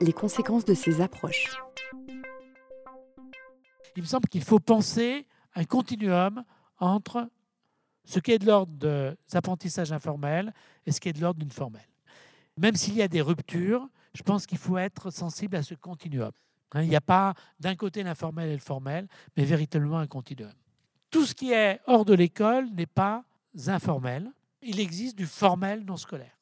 les conséquences de ces approches. Il me semble qu'il faut penser un continuum entre ce qui est de l'ordre des apprentissages informels et ce qui est de l'ordre d'une formelle. Même s'il y a des ruptures, je pense qu'il faut être sensible à ce continuum. Hein, il n'y a pas d'un côté l'informel et le formel, mais véritablement un continuum. Tout ce qui est hors de l'école n'est pas informel. Il existe du formel non scolaire.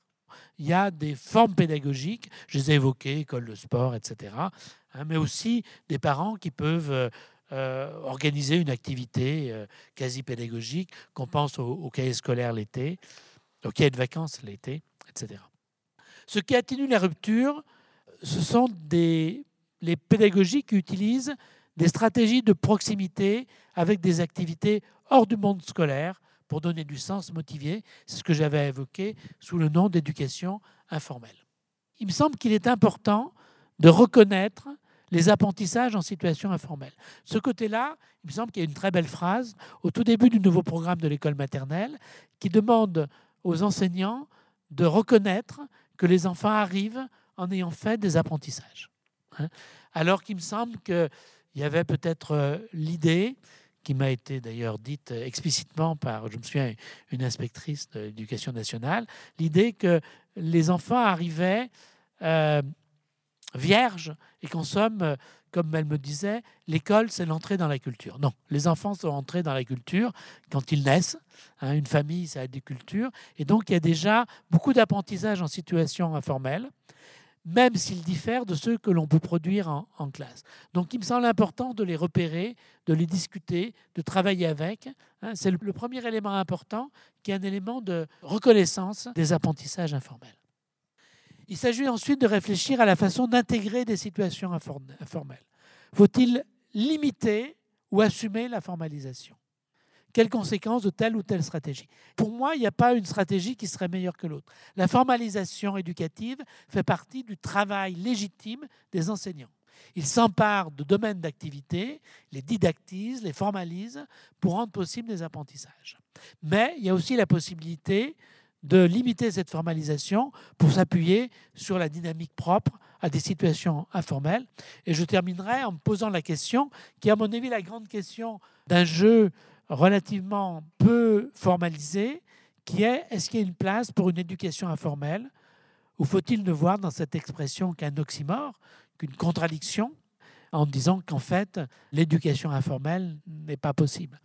Il y a des formes pédagogiques, je les ai évoquées, école de sport, etc., hein, mais aussi des parents qui peuvent euh, euh, organiser une activité euh, quasi pédagogique, qu'on pense au, cahier scolaire l'été, au cahier de vacances l'été, etc. Ce qui atténue la rupture, ce sont les pédagogies qui utilisent des stratégies de proximité avec des activités hors du monde scolaire pour donner du sens motivé. C'est ce que j'avais évoqué sous le nom d'éducation informelle. Il me semble qu'il est important de reconnaître les apprentissages en situation informelle. Ce côté-là, il me semble qu'il y a une très belle phrase au tout début du nouveau programme de l'école maternelle qui demande aux enseignants de reconnaître que les enfants arrivent en ayant fait des apprentissages. Hein. Alors qu'il me semble qu'il y avait peut-être euh, l'idée, qui m'a été d'ailleurs dite explicitement par, je me souviens, une inspectrice de l'éducation nationale, l'idée que les enfants arrivaient euh, vierges et qu'en somme, comme elle me disait, l'école, c'est l'entrée dans la culture. Non, les enfants sont entrés dans la culture quand ils naissent. Hein, une famille, ça a des cultures. Et donc, il y a déjà beaucoup d'apprentissage en situation informelle même s'ils diffèrent de ceux que l'on peut produire en, classe. Donc il me semble important de les repérer, de les discuter, de travailler avec. Hein. C'est le, premier élément important qui est un élément de reconnaissance des apprentissages informels. Il s'agit ensuite de réfléchir à la façon d'intégrer des situations informelles. Faut-il limiter ou assumer la formalisation? Quelles conséquences de telle ou telle stratégie. Pour moi, il n'y a pas une stratégie qui serait meilleure que l'autre. La formalisation éducative fait partie du travail légitime des enseignants. Ils s'emparent de domaines d'activité, les didactisent, les formalisent pour rendre possible des apprentissages. Mais il y a aussi la possibilité de limiter cette formalisation pour s'appuyer sur la dynamique propre à des situations informelles. Et je terminerai en me posant la question, qui est à mon avis la grande question d'un jeu relativement peu formalisé, qui est est-ce qu'il y a une place pour une éducation informelle? Ou faut-il ne voir dans cette expression qu'un oxymore, qu'une contradiction, en disant qu'en fait, l'éducation informelle n'est pas possible?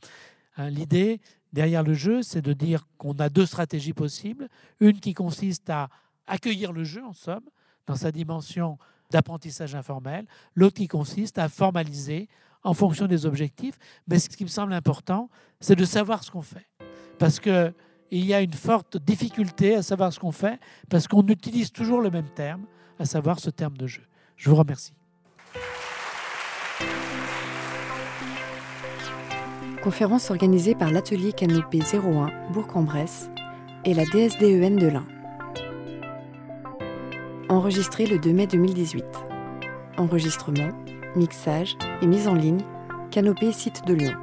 Hein, L'idée derrière le jeu, c'est de dire qu'on a deux stratégies possibles. Une qui consiste à accueillir le jeu, en somme, dans sa dimension d'apprentissage informel. L'autre qui consiste à formaliser en fonction des objectifs. Mais ce qui me semble important, c'est de savoir ce qu'on fait. Parce qu'il y a une forte difficulté à savoir ce qu'on fait, parce qu'on utilise toujours le même terme, à savoir ce terme de jeu. Je vous remercie. Conférence organisée par l'atelier Canopée 01 Bourg-en-Bresse et la DSDEN de l'Ain. Enregistré le 2 mai 2018. Enregistrement mixage et mise en ligne, Canopée Site de Lyon.